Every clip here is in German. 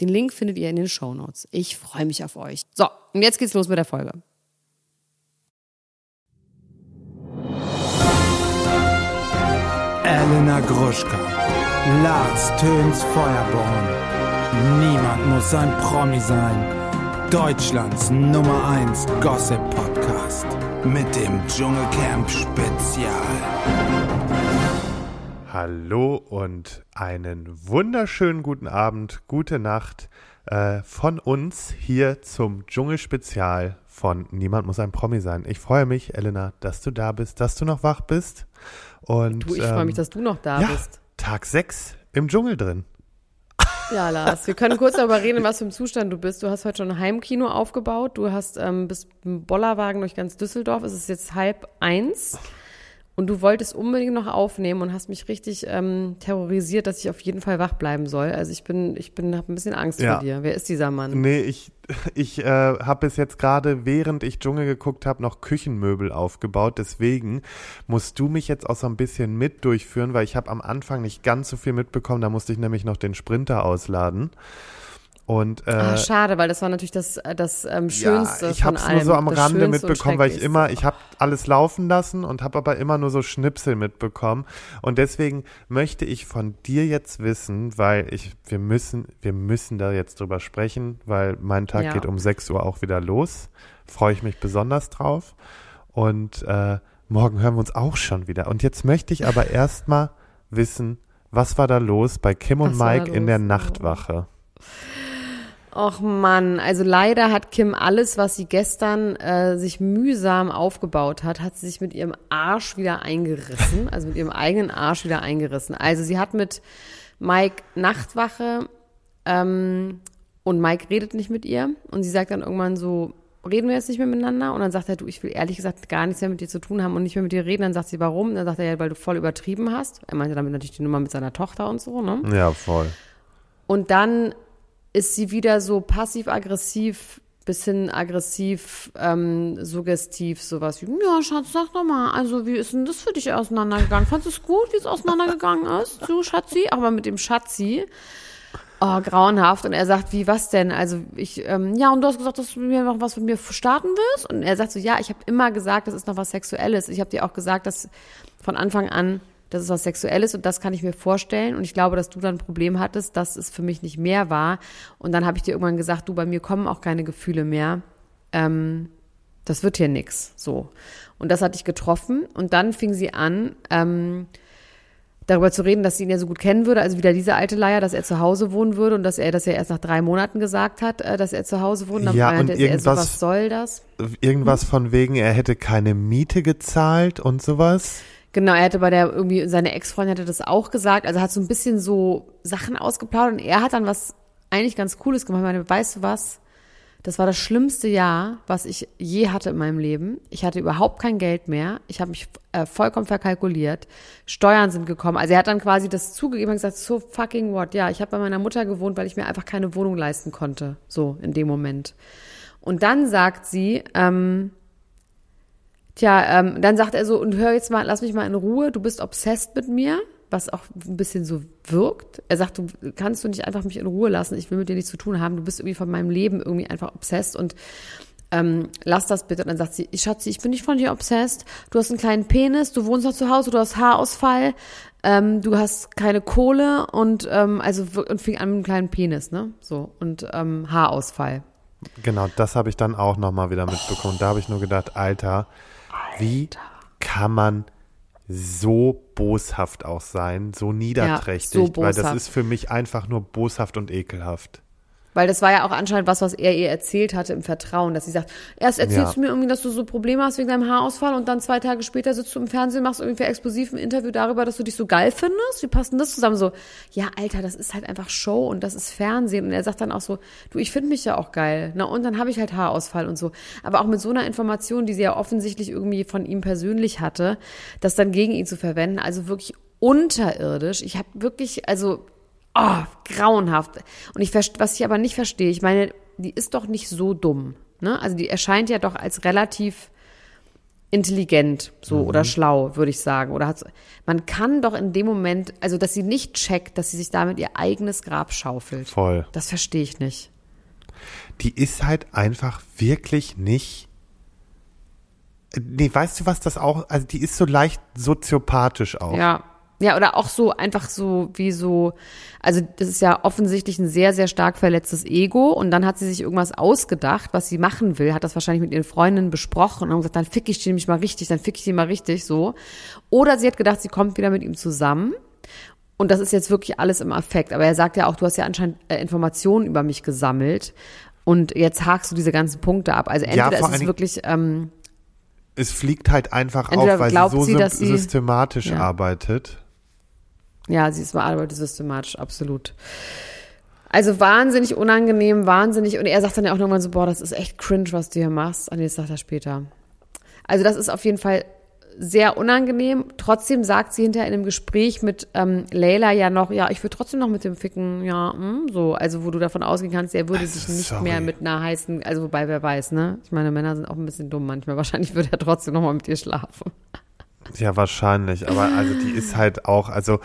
Den Link findet ihr in den Show Notes. Ich freue mich auf euch. So, und jetzt geht's los mit der Folge. Elena Gruschka, Lars Töns Feuerborn. Niemand muss ein Promi sein. Deutschlands Nummer 1 Gossip Podcast mit dem Dschungelcamp Spezial. Hallo und einen wunderschönen guten Abend, gute Nacht äh, von uns hier zum Dschungelspezial von Niemand muss ein Promi sein. Ich freue mich, Elena, dass du da bist, dass du noch wach bist. Und, du, ich freue mich, ähm, dass du noch da ja, bist. Tag 6 im Dschungel drin. Ja, Lars, wir können kurz darüber reden, was für ein Zustand du bist. Du hast heute schon ein Heimkino aufgebaut. Du hast ähm, bist im Bollerwagen durch ganz Düsseldorf. Es ist jetzt halb eins. Und du wolltest unbedingt noch aufnehmen und hast mich richtig ähm, terrorisiert, dass ich auf jeden Fall wach bleiben soll. Also ich bin, ich bin, habe ein bisschen Angst ja. vor dir. Wer ist dieser Mann? Nee, ich, ich äh, habe bis jetzt gerade, während ich Dschungel geguckt habe, noch Küchenmöbel aufgebaut. Deswegen musst du mich jetzt auch so ein bisschen mit durchführen, weil ich habe am Anfang nicht ganz so viel mitbekommen. Da musste ich nämlich noch den Sprinter ausladen. Und, äh, Ach, schade, weil das war natürlich das, äh, das ähm, Schönste. Ja, ich habe es nur so am Rande mitbekommen, weil ich immer, ich habe alles laufen lassen und habe aber immer nur so Schnipsel mitbekommen. Und deswegen möchte ich von dir jetzt wissen, weil ich, wir müssen, wir müssen da jetzt drüber sprechen, weil mein Tag ja. geht um 6 Uhr auch wieder los. Freue ich mich besonders drauf. Und äh, morgen hören wir uns auch schon wieder. Und jetzt möchte ich aber erstmal wissen, was war da los bei Kim und was Mike in der Nachtwache? Och Mann, also leider hat Kim alles, was sie gestern äh, sich mühsam aufgebaut hat, hat sie sich mit ihrem Arsch wieder eingerissen, also mit ihrem eigenen Arsch wieder eingerissen. Also sie hat mit Mike Nachtwache ähm, und Mike redet nicht mit ihr und sie sagt dann irgendwann so, reden wir jetzt nicht mehr miteinander? Und dann sagt er, du, ich will ehrlich gesagt gar nichts mehr mit dir zu tun haben und nicht mehr mit dir reden. Dann sagt sie, warum? Und dann sagt er, ja, weil du voll übertrieben hast. Er meinte damit natürlich die Nummer mit seiner Tochter und so, ne? Ja, voll. Und dann ist sie wieder so passiv-aggressiv bis hin aggressiv, ähm, suggestiv, sowas wie, ja, Schatz, sag doch mal, also wie ist denn das für dich auseinandergegangen? Fandest du es gut, wie es auseinandergegangen ist, du Schatzi? Aber mit dem Schatzi, oh, grauenhaft. Und er sagt, wie, was denn? Also ich, ähm, ja, und du hast gesagt, dass du mir noch was von mir starten willst? Und er sagt so, ja, ich habe immer gesagt, das ist noch was Sexuelles. Ich habe dir auch gesagt, dass von Anfang an das ist was Sexuelles und das kann ich mir vorstellen. Und ich glaube, dass du dann ein Problem hattest, dass es für mich nicht mehr war. Und dann habe ich dir irgendwann gesagt, du, bei mir kommen auch keine Gefühle mehr. Ähm, das wird hier nix. So. Und das hatte ich getroffen. Und dann fing sie an, ähm, darüber zu reden, dass sie ihn ja so gut kennen würde, also wieder diese alte Leier, dass er zu Hause wohnen würde und dass er das ja erst nach drei Monaten gesagt hat, äh, dass er zu Hause wohnt. Dann ja, und irgendwas, er so, was soll das? Irgendwas hm? von wegen, er hätte keine Miete gezahlt und sowas. Genau, er hatte bei der irgendwie, seine Ex-Freundin hatte das auch gesagt, also hat so ein bisschen so Sachen ausgeplaudert und er hat dann was eigentlich ganz Cooles gemacht. Ich meine, weißt du was? Das war das schlimmste Jahr, was ich je hatte in meinem Leben. Ich hatte überhaupt kein Geld mehr. Ich habe mich äh, vollkommen verkalkuliert. Steuern sind gekommen. Also er hat dann quasi das zugegeben und gesagt, so fucking what? Ja, ich habe bei meiner Mutter gewohnt, weil ich mir einfach keine Wohnung leisten konnte. So in dem Moment. Und dann sagt sie, ähm, Tja, ähm, dann sagt er so, und hör jetzt mal, lass mich mal in Ruhe, du bist obsessed mit mir, was auch ein bisschen so wirkt. Er sagt, du kannst du nicht einfach mich in Ruhe lassen, ich will mit dir nichts zu tun haben, du bist irgendwie von meinem Leben irgendwie einfach obsessed und ähm, lass das bitte. Und dann sagt sie, Schatzi, ich bin nicht von dir obsessed, du hast einen kleinen Penis, du wohnst noch zu Hause, du hast Haarausfall, ähm, du hast keine Kohle und ähm, also und fing an mit einem kleinen Penis, ne? So, und ähm, Haarausfall. Genau, das habe ich dann auch nochmal wieder mitbekommen. Da habe ich nur gedacht, Alter, wie kann man so boshaft auch sein, so niederträchtig, ja, so weil das ist für mich einfach nur boshaft und ekelhaft. Weil das war ja auch anscheinend was, was er ihr erzählt hatte im Vertrauen, dass sie sagt, erst erzählst ja. du mir irgendwie, dass du so Probleme hast wegen deinem Haarausfall und dann zwei Tage später sitzt du im Fernsehen, machst irgendwie explosiv ein Interview darüber, dass du dich so geil findest. Wie passt denn das zusammen? So, ja, Alter, das ist halt einfach Show und das ist Fernsehen. Und er sagt dann auch so, du, ich finde mich ja auch geil. Na und dann habe ich halt Haarausfall und so. Aber auch mit so einer Information, die sie ja offensichtlich irgendwie von ihm persönlich hatte, das dann gegen ihn zu verwenden, also wirklich unterirdisch. Ich habe wirklich, also oh, grauenhaft. Und ich was ich aber nicht verstehe, ich meine, die ist doch nicht so dumm. Ne? Also die erscheint ja doch als relativ intelligent so mhm. oder schlau, würde ich sagen. Oder hat, man kann doch in dem Moment, also dass sie nicht checkt, dass sie sich damit ihr eigenes Grab schaufelt. Voll. Das verstehe ich nicht. Die ist halt einfach wirklich nicht. Nee, weißt du, was das auch, also die ist so leicht soziopathisch auch. Ja, ja, oder auch so einfach so wie so, also das ist ja offensichtlich ein sehr, sehr stark verletztes Ego und dann hat sie sich irgendwas ausgedacht, was sie machen will, hat das wahrscheinlich mit ihren Freundinnen besprochen und gesagt, dann fick ich die nämlich mal richtig, dann fick ich die mal richtig, so. Oder sie hat gedacht, sie kommt wieder mit ihm zusammen und das ist jetzt wirklich alles im Affekt. Aber er sagt ja auch, du hast ja anscheinend äh, Informationen über mich gesammelt und jetzt hakst du diese ganzen Punkte ab. Also entweder ja, ist es wirklich... Ähm, es fliegt halt einfach auf, weil sie so sie, sie, systematisch ja. arbeitet. Ja, sie ist bearbeitet systematisch, absolut. Also wahnsinnig unangenehm, wahnsinnig. Und er sagt dann ja auch nochmal so, boah, das ist echt cringe, was du hier machst. Ah, nee, das sagt er später. Also das ist auf jeden Fall sehr unangenehm. Trotzdem sagt sie hinterher in einem Gespräch mit ähm, Leila ja noch, ja, ich würde trotzdem noch mit dem Ficken, ja, mh, hm, so. Also wo du davon ausgehen kannst, er würde sich nicht Sorry. mehr mit einer heißen, also wobei, wer weiß, ne? Ich meine, Männer sind auch ein bisschen dumm manchmal. Wahrscheinlich würde er trotzdem noch mal mit ihr schlafen. Ja, wahrscheinlich. Aber also die ist halt auch, also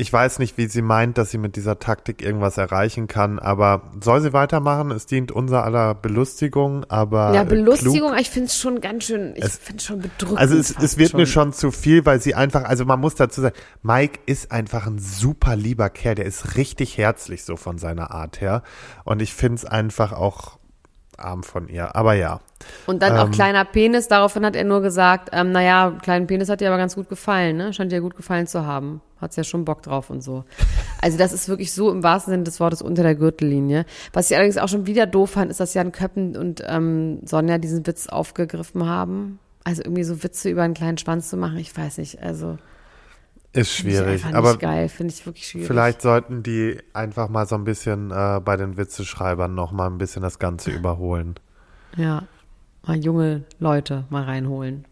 ich weiß nicht, wie sie meint, dass sie mit dieser Taktik irgendwas erreichen kann, aber soll sie weitermachen? Es dient unser aller Belustigung, aber. Ja, Belustigung, klug. ich finde es schon ganz schön, ich finde es schon bedrückend. Also es, es wird schon. mir schon zu viel, weil sie einfach, also man muss dazu sagen, Mike ist einfach ein super lieber Kerl, der ist richtig herzlich so von seiner Art her. Und ich finde es einfach auch arm von ihr. Aber ja. Und dann ähm, auch kleiner Penis, daraufhin hat er nur gesagt, ähm, naja, kleinen Penis hat dir aber ganz gut gefallen, ne? Scheint dir gut gefallen zu haben. Hat's ja schon Bock drauf und so. Also das ist wirklich so im wahrsten Sinne des Wortes unter der Gürtellinie. Was ich allerdings auch schon wieder doof fand, ist, dass Jan Köppen und ähm, Sonja diesen Witz aufgegriffen haben. Also irgendwie so Witze über einen kleinen Schwanz zu machen, ich weiß nicht, also. Ist schwierig, ich aber geil, finde ich wirklich schwierig. Vielleicht sollten die einfach mal so ein bisschen äh, bei den Witzeschreibern noch mal ein bisschen das Ganze überholen. Ja, mal junge Leute mal reinholen.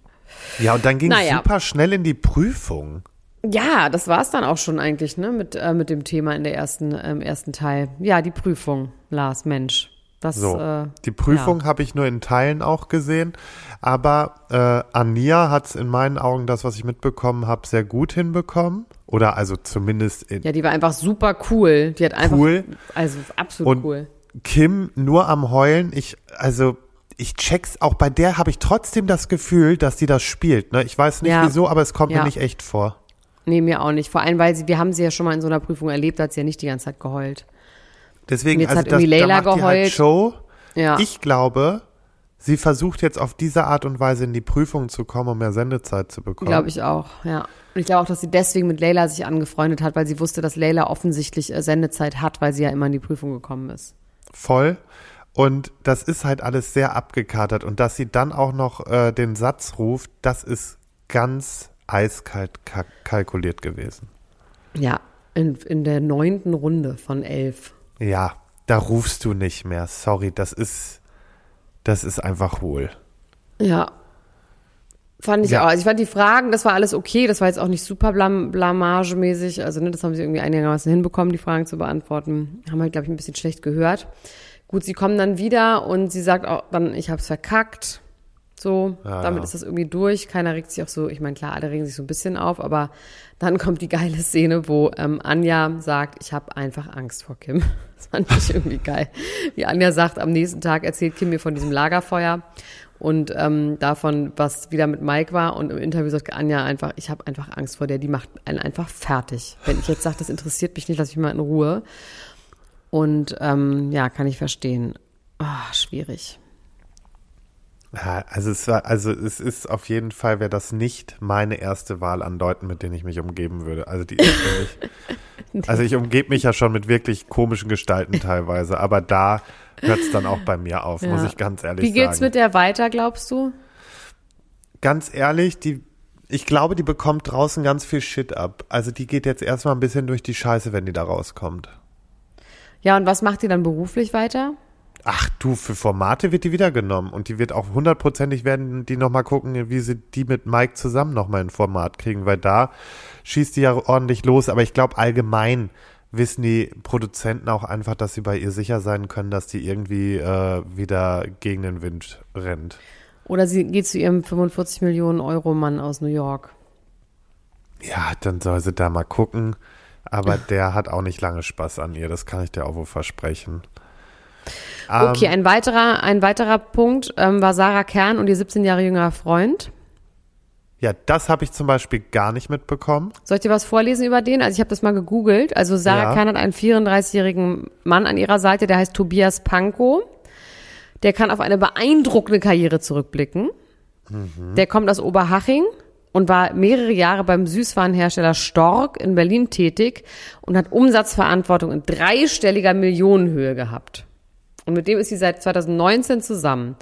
Ja, und dann ging es naja. super schnell in die Prüfung. Ja, das war es dann auch schon eigentlich, ne, mit, äh, mit dem Thema in der ersten, im ersten Teil. Ja, die Prüfung, Lars, Mensch. Das, so, äh, die Prüfung ja. habe ich nur in Teilen auch gesehen, aber äh, Ania hat es in meinen Augen, das, was ich mitbekommen habe, sehr gut hinbekommen. Oder also zumindest in Ja, die war einfach super cool. Die hat einfach cool. also absolut Und cool. Kim nur am Heulen. Ich, also ich check's, auch bei der habe ich trotzdem das Gefühl, dass die das spielt. Ne? Ich weiß nicht ja. wieso, aber es kommt ja. mir nicht echt vor. Nee, mir auch nicht. Vor allem, weil sie, wir haben sie ja schon mal in so einer Prüfung erlebt, da hat sie ja nicht die ganze Zeit geheult. Deswegen, jetzt also hat das, da macht geheult. Halt Show. Ja. Ich glaube, sie versucht jetzt auf diese Art und Weise in die Prüfung zu kommen, um mehr Sendezeit zu bekommen. Glaube ich auch, ja. Und ich glaube auch, dass sie deswegen mit Layla sich angefreundet hat, weil sie wusste, dass Layla offensichtlich äh, Sendezeit hat, weil sie ja immer in die Prüfung gekommen ist. Voll. Und das ist halt alles sehr abgekatert. Und dass sie dann auch noch äh, den Satz ruft, das ist ganz eiskalt kalkuliert gewesen. Ja, in, in der neunten Runde von elf. Ja, da rufst du nicht mehr. Sorry, das ist, das ist einfach hohl. Ja. Fand ich ja. auch. Also ich fand die Fragen, das war alles okay. Das war jetzt auch nicht super blam blamagemäßig. Also, ne, das haben sie irgendwie einigermaßen hinbekommen, die Fragen zu beantworten. Haben halt, glaube ich, ein bisschen schlecht gehört. Gut, sie kommen dann wieder und sie sagt auch dann, ich habe es verkackt. So, ja, damit ja. ist das irgendwie durch. Keiner regt sich auch so, ich meine, klar, alle regen sich so ein bisschen auf, aber dann kommt die geile Szene, wo ähm, Anja sagt, ich habe einfach Angst vor Kim. Das fand ich irgendwie geil. Wie Anja sagt, am nächsten Tag erzählt Kim mir von diesem Lagerfeuer und ähm, davon, was wieder mit Mike war. Und im Interview sagt Anja einfach, ich habe einfach Angst vor der, die macht einen einfach fertig. Wenn ich jetzt sage, das interessiert mich nicht, lass mich mal in Ruhe. Und ähm, ja, kann ich verstehen. Oh, schwierig. Ja, also es war, also es ist auf jeden Fall wäre das nicht meine erste Wahl an Leuten, mit denen ich mich umgeben würde. Also die ist für mich, Also ich umgebe mich ja schon mit wirklich komischen Gestalten teilweise, aber da hört es dann auch bei mir auf, ja. muss ich ganz ehrlich sagen. Wie geht's sagen. mit der weiter, glaubst du? Ganz ehrlich, die, ich glaube, die bekommt draußen ganz viel Shit ab. Also die geht jetzt erstmal ein bisschen durch die Scheiße, wenn die da rauskommt. Ja, und was macht die dann beruflich weiter? Ach du, für Formate wird die wieder genommen und die wird auch hundertprozentig werden die nochmal gucken, wie sie die mit Mike zusammen nochmal ein Format kriegen, weil da schießt die ja ordentlich los. Aber ich glaube allgemein wissen die Produzenten auch einfach, dass sie bei ihr sicher sein können, dass die irgendwie äh, wieder gegen den Wind rennt. Oder sie geht zu ihrem 45 Millionen Euro Mann aus New York. Ja, dann soll sie da mal gucken. Aber der hat auch nicht lange Spaß an ihr, das kann ich dir auch wohl versprechen. Okay, ähm, ein weiterer, ein weiterer Punkt ähm, war Sarah Kern und ihr 17 Jahre jüngerer Freund. Ja, das habe ich zum Beispiel gar nicht mitbekommen. Soll ich dir was vorlesen über den? Also ich habe das mal gegoogelt. Also Sarah ja. Kern hat einen 34-jährigen Mann an ihrer Seite, der heißt Tobias Pankow. Der kann auf eine beeindruckende Karriere zurückblicken. Mhm. Der kommt aus Oberhaching und war mehrere Jahre beim Süßwarenhersteller Stork in Berlin tätig und hat Umsatzverantwortung in dreistelliger Millionenhöhe gehabt. Und mit dem ist sie seit 2019 zusammen.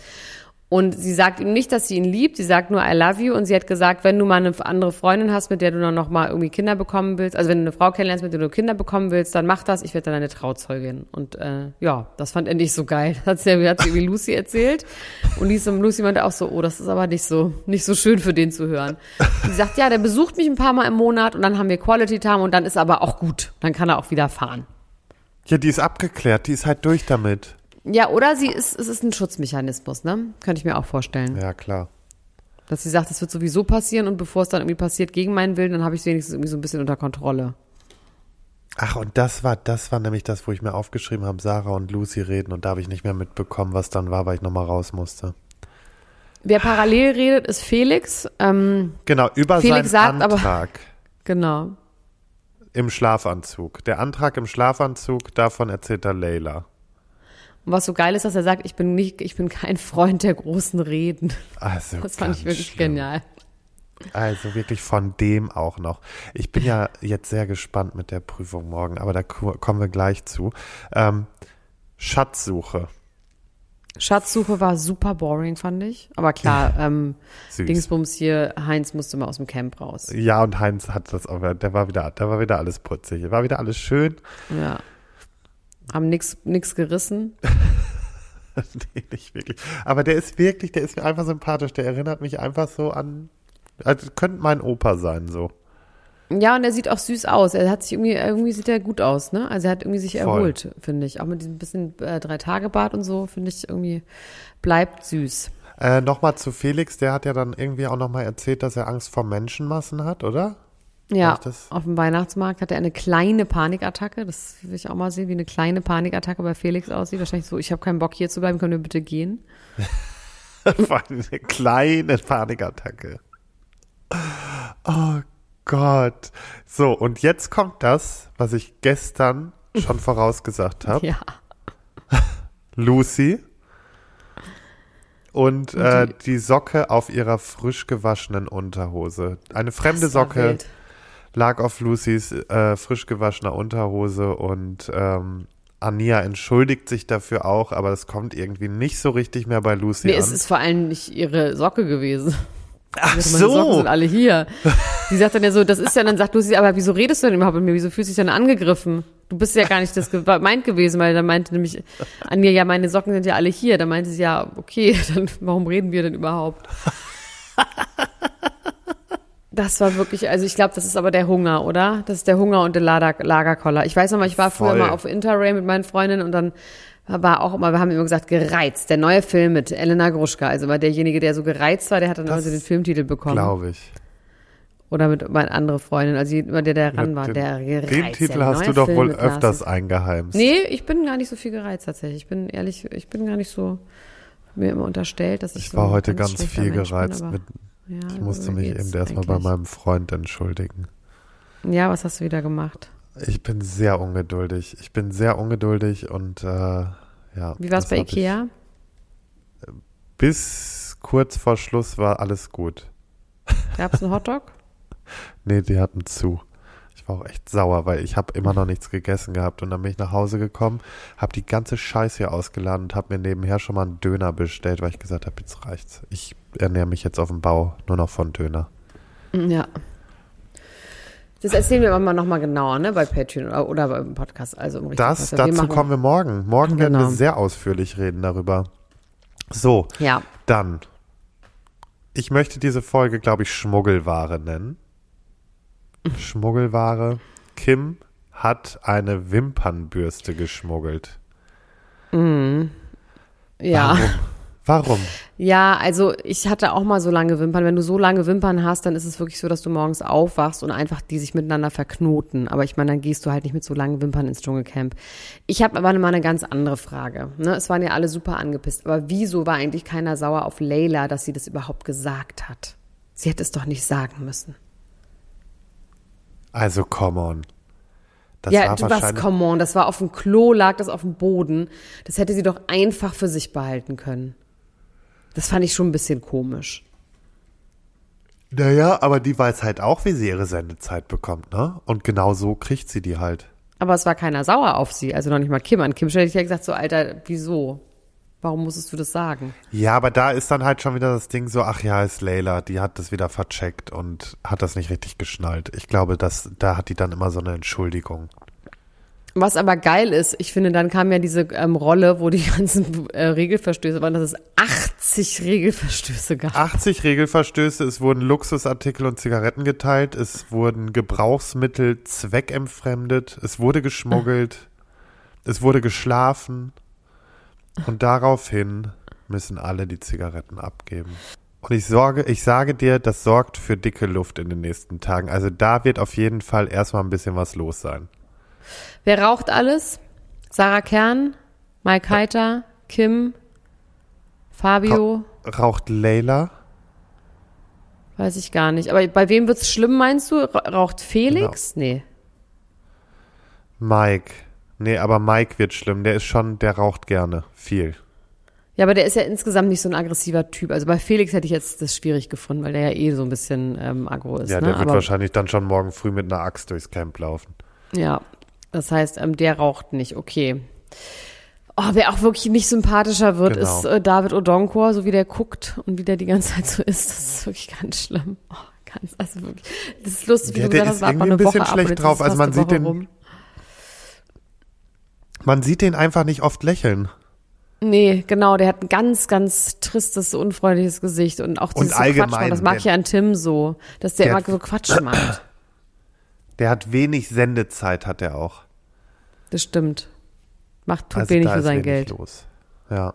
Und sie sagt ihm nicht, dass sie ihn liebt, sie sagt nur I love you und sie hat gesagt, wenn du mal eine andere Freundin hast, mit der du dann noch mal irgendwie Kinder bekommen willst, also wenn du eine Frau kennenlernst, mit der du Kinder bekommen willst, dann mach das, ich werde dann deine Trauzeugin. Und äh, ja, das fand er nicht so geil. Das hat sie, hat sie irgendwie Lucy erzählt und Lucy meinte auch so, oh, das ist aber nicht so nicht so schön für den zu hören. Und sie sagt, ja, der besucht mich ein paar Mal im Monat und dann haben wir Quality Time und dann ist aber auch gut, dann kann er auch wieder fahren. Ja, die ist abgeklärt, die ist halt durch damit. Ja, oder sie ist, es ist ein Schutzmechanismus, ne? Könnte ich mir auch vorstellen. Ja, klar. Dass sie sagt, es wird sowieso passieren und bevor es dann irgendwie passiert gegen meinen Willen, dann habe ich es wenigstens irgendwie so ein bisschen unter Kontrolle. Ach, und das war, das war nämlich das, wo ich mir aufgeschrieben habe, Sarah und Lucy reden und da habe ich nicht mehr mitbekommen, was dann war, weil ich nochmal raus musste. Wer parallel redet, ist Felix. Ähm, genau, über Felix seinen sagt Antrag. Aber, genau. Im Schlafanzug. Der Antrag im Schlafanzug, davon erzählt er Leila. Und was so geil ist, dass er sagt, ich bin nicht, ich bin kein Freund der großen Reden. Also das fand ich wirklich schlimm. genial. Also wirklich von dem auch noch. Ich bin ja jetzt sehr gespannt mit der Prüfung morgen, aber da kommen wir gleich zu. Ähm, Schatzsuche. Schatzsuche war super boring, fand ich. Aber klar, ähm, Dingsbums hier, Heinz musste mal aus dem Camp raus. Ja, und Heinz hat das auch, der war wieder, der war wieder alles putzig. War wieder alles schön. Ja. Haben nix, nix gerissen. nee, nicht wirklich. Aber der ist wirklich, der ist mir einfach sympathisch. Der erinnert mich einfach so an, also könnte mein Opa sein, so. Ja, und er sieht auch süß aus. Er hat sich irgendwie, irgendwie sieht er gut aus, ne? Also er hat irgendwie sich Voll. erholt, finde ich. Auch mit diesem bisschen äh, Drei-Tage-Bart und so, finde ich irgendwie, bleibt süß. Äh, nochmal zu Felix, der hat ja dann irgendwie auch nochmal erzählt, dass er Angst vor Menschenmassen hat, oder? Ja, auf dem Weihnachtsmarkt hat er eine kleine Panikattacke. Das will ich auch mal sehen, wie eine kleine Panikattacke bei Felix aussieht. Wahrscheinlich so, ich habe keinen Bock hier zu bleiben, können wir bitte gehen? eine kleine Panikattacke. Oh Gott. So, und jetzt kommt das, was ich gestern schon vorausgesagt habe. Ja. Lucy und äh, die Socke auf ihrer frisch gewaschenen Unterhose. Eine fremde Socke. Wild lag auf Lucys äh, frisch gewaschener Unterhose und ähm, Ania entschuldigt sich dafür auch, aber das kommt irgendwie nicht so richtig mehr bei Lucy nee, an. es ist vor allem nicht ihre Socke gewesen. Ach so. Socken sind alle hier. Sie sagt dann ja so, das ist ja, dann sagt Lucy, aber wieso redest du denn überhaupt mit mir? Wieso fühlst du dich denn angegriffen? Du bist ja gar nicht das gemeint gewesen, weil dann meinte nämlich Anja, ja, meine Socken sind ja alle hier. Da meinte sie, ja, okay, dann warum reden wir denn überhaupt? Das war wirklich, also ich glaube, das ist aber der Hunger, oder? Das ist der Hunger und der Lager, Lagerkoller. Ich weiß noch mal, ich war Voll. früher mal auf Interrail mit meinen Freundinnen und dann war auch immer, wir haben immer gesagt, gereizt. Der neue Film mit Elena Gruschka. Also war derjenige, der so gereizt war, der hat dann das also den Filmtitel bekommen. Glaube ich. Oder mit meiner andere Freundin, also immer der, der ran war, der gereizt. Den Titel hast du doch Film wohl öfters eingeheimst. Nee, ich bin gar nicht so viel gereizt tatsächlich. Ich bin ehrlich, ich bin gar nicht so mir immer unterstellt, dass ich, ich so war heute ganz viel gereizt bin, mit ja, ich musste mich eben erstmal bei meinem Freund entschuldigen. Ja, was hast du wieder gemacht? Ich bin sehr ungeduldig. Ich bin sehr ungeduldig und äh, ja. Wie war es bei Ikea? Ich, bis kurz vor Schluss war alles gut. Gab es einen Hotdog? nee, die hatten zu. Ich war auch echt sauer, weil ich habe immer noch nichts gegessen gehabt und dann bin ich nach Hause gekommen, habe die ganze Scheiße hier ausgeladen und habe mir nebenher schon mal einen Döner bestellt, weil ich gesagt habe, jetzt reicht's. Ich ernähre mich jetzt auf dem Bau nur noch von Döner. Ja. Das erzählen wir aber mal nochmal genauer, ne, bei Patreon oder, oder beim Podcast. Also im das, dazu machen, kommen wir morgen. Morgen genau. werden wir genau. sehr ausführlich reden darüber. So, ja. dann. Ich möchte diese Folge, glaube ich, Schmuggelware nennen. Schmuggelware. Kim hat eine Wimpernbürste geschmuggelt. Mhm. Ja. Warum? Warum? Ja, also ich hatte auch mal so lange Wimpern. Wenn du so lange Wimpern hast, dann ist es wirklich so, dass du morgens aufwachst und einfach die sich miteinander verknoten. Aber ich meine, dann gehst du halt nicht mit so langen Wimpern ins Dschungelcamp. Ich habe aber mal eine ganz andere Frage. Ne? Es waren ja alle super angepisst. Aber wieso war eigentlich keiner sauer auf Leila, dass sie das überhaupt gesagt hat? Sie hätte es doch nicht sagen müssen. Also, come on. Das ja, war was, come on. Das war auf dem Klo, lag das auf dem Boden. Das hätte sie doch einfach für sich behalten können. Das fand ich schon ein bisschen komisch. Naja, aber die weiß halt auch, wie sie ihre Sendezeit bekommt, ne? Und genau so kriegt sie die halt. Aber es war keiner sauer auf sie, also noch nicht mal Kim. An Kim hätte ich ja gesagt, so, Alter, wieso? Warum musstest du das sagen? Ja, aber da ist dann halt schon wieder das Ding so, ach ja, ist Layla, die hat das wieder vercheckt und hat das nicht richtig geschnallt. Ich glaube, dass, da hat die dann immer so eine Entschuldigung. Was aber geil ist, ich finde, dann kam ja diese ähm, Rolle, wo die ganzen äh, Regelverstöße waren, dass es 80 Regelverstöße gab. 80 Regelverstöße, es wurden Luxusartikel und Zigaretten geteilt, es wurden Gebrauchsmittel zweckentfremdet, es wurde geschmuggelt, es wurde geschlafen und daraufhin müssen alle die Zigaretten abgeben. Und ich sorge, ich sage dir, das sorgt für dicke Luft in den nächsten Tagen. Also da wird auf jeden Fall erstmal ein bisschen was los sein. Wer raucht alles? Sarah Kern, Mike Heiter, Kim, Fabio. Raucht Leila? Weiß ich gar nicht. Aber bei wem wird es schlimm, meinst du? Raucht Felix? Genau. Nee. Mike. Nee, aber Mike wird schlimm. Der ist schon, der raucht gerne. Viel. Ja, aber der ist ja insgesamt nicht so ein aggressiver Typ. Also bei Felix hätte ich jetzt das schwierig gefunden, weil der ja eh so ein bisschen ähm, aggro ist. Ja, der ne? wird aber, wahrscheinlich dann schon morgen früh mit einer Axt durchs Camp laufen. Ja, das heißt, ähm, der raucht nicht, okay. Oh, wer auch wirklich nicht sympathischer wird, genau. ist äh, David Odonkor, so wie der guckt und wie der die ganze Zeit so ist. Das ist wirklich ganz schlimm. Oh, ganz, also wirklich. Das ist lustig, wie ja, du gesagt hast, war ein bisschen Woche schlecht drauf. Also man sieht den, rum. Man sieht den einfach nicht oft lächeln. Nee, genau, der hat ein ganz, ganz tristes, unfreundliches Gesicht und auch dieses und allgemein, Quatsch, das mag ich an Tim so, dass der, der immer so Quatsch macht. Der hat wenig Sendezeit, hat er auch. Das stimmt. Macht, tut also wenig für sein Geld. Los. Ja.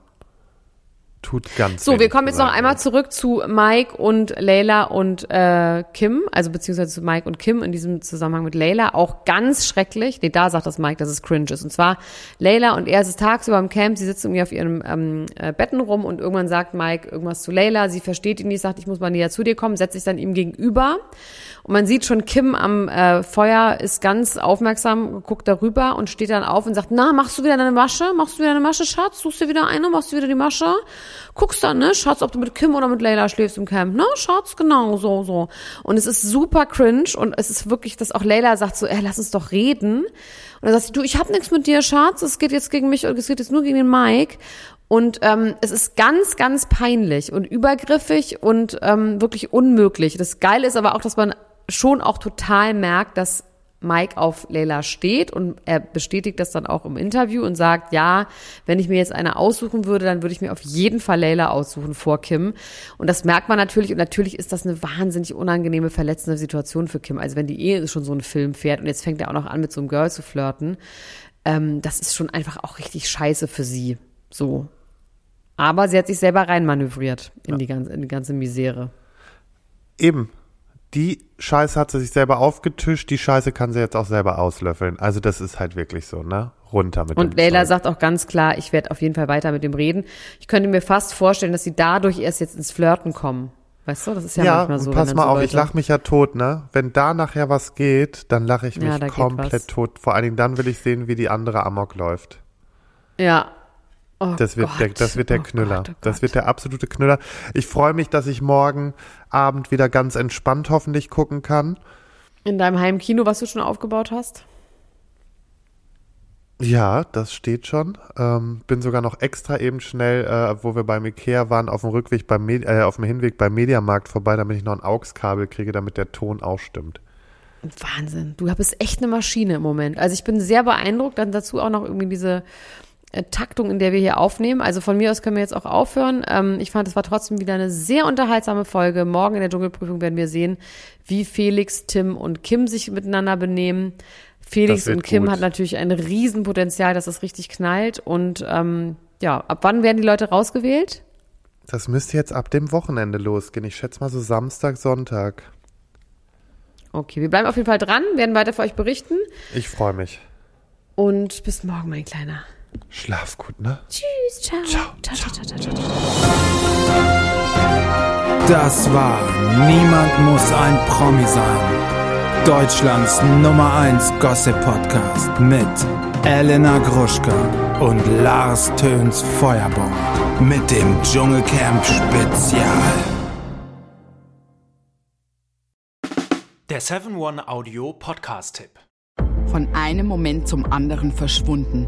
Tut ganz So, wir kommen jetzt noch einmal zurück zu Mike und Layla und äh, Kim, also beziehungsweise zu Mike und Kim in diesem Zusammenhang mit Layla. Auch ganz schrecklich. Nee, da sagt das Mike, dass es cringe ist. Und zwar Layla und er ist tagsüber im Camp, sie sitzen irgendwie auf ihren ähm, äh, Betten rum und irgendwann sagt Mike irgendwas zu Layla. Sie versteht ihn nicht, sagt, ich muss mal näher zu dir kommen, setzt sich dann ihm gegenüber. Und man sieht schon, Kim am äh, Feuer ist ganz aufmerksam, guckt darüber und steht dann auf und sagt, na, machst du wieder deine Masche? Machst du wieder eine Masche, Schatz? Suchst du wieder eine? Machst du wieder die Masche? Guckst dann, ne, Schatz, ob du mit Kim oder mit Layla schläfst im Camp, ne? Schatz, genau, so, so. Und es ist super cringe und es ist wirklich, dass auch Layla sagt so, ey, lass uns doch reden. Und dann sagt sie, du, ich hab nichts mit dir, Schatz, es geht jetzt gegen mich und es geht jetzt nur gegen den Mike. Und ähm, es ist ganz, ganz peinlich und übergriffig und ähm, wirklich unmöglich. Das Geile ist aber auch, dass man schon auch total merkt, dass Mike auf Leila steht und er bestätigt das dann auch im Interview und sagt, ja, wenn ich mir jetzt eine aussuchen würde, dann würde ich mir auf jeden Fall Leila aussuchen vor Kim. Und das merkt man natürlich und natürlich ist das eine wahnsinnig unangenehme, verletzende Situation für Kim. Also wenn die Ehe schon so einen Film fährt und jetzt fängt er auch noch an mit so einem Girl zu flirten, ähm, das ist schon einfach auch richtig scheiße für sie. So. Aber sie hat sich selber reinmanövriert in, ja. die, ganze, in die ganze Misere. Eben, die Scheiße hat sie sich selber aufgetischt, die Scheiße kann sie jetzt auch selber auslöffeln. Also das ist halt wirklich so, ne? Runter mit Und Leila sagt auch ganz klar, ich werde auf jeden Fall weiter mit dem reden. Ich könnte mir fast vorstellen, dass sie dadurch erst jetzt ins Flirten kommen. Weißt du, das ist ja, ja manchmal so. Pass mal so auf, Leute ich lache mich ja tot, ne? Wenn da nachher was geht, dann lache ich mich ja, komplett tot. Vor allen Dingen dann will ich sehen, wie die andere Amok läuft. Ja, Oh das wird Gott. der, das wird der oh Knüller. Gott, oh das wird der absolute Knüller. Ich freue mich, dass ich morgen Abend wieder ganz entspannt hoffentlich gucken kann. In deinem Heimkino, was du schon aufgebaut hast? Ja, das steht schon. Ähm, bin sogar noch extra eben schnell, äh, wo wir beim Ikea waren, auf dem Rückweg beim Medi äh, auf dem Hinweg beim Mediamarkt vorbei, damit ich noch ein AUX-Kabel kriege, damit der Ton auch stimmt. Wahnsinn. Du bist echt eine Maschine im Moment. Also ich bin sehr beeindruckt. Dann dazu auch noch irgendwie diese Taktung, in der wir hier aufnehmen. Also von mir aus können wir jetzt auch aufhören. Ähm, ich fand, es war trotzdem wieder eine sehr unterhaltsame Folge. Morgen in der Dschungelprüfung werden wir sehen, wie Felix, Tim und Kim sich miteinander benehmen. Felix und Kim gut. hat natürlich ein Riesenpotenzial, dass es richtig knallt. Und ähm, ja, ab wann werden die Leute rausgewählt? Das müsste jetzt ab dem Wochenende losgehen. Ich schätze mal so Samstag, Sonntag. Okay, wir bleiben auf jeden Fall dran, werden weiter für euch berichten. Ich freue mich. Und bis morgen, mein Kleiner. Schlaf gut, ne? Tschüss, ciao. Ciao, ciao, ciao, ciao, ciao. ciao. Das war Niemand muss ein Promi sein Deutschlands Nummer 1 Gossip Podcast mit Elena Gruschka und Lars Töns Feuerbomb mit dem Dschungelcamp Spezial. Der 7-One Audio Podcast-Tipp. Von einem Moment zum anderen verschwunden,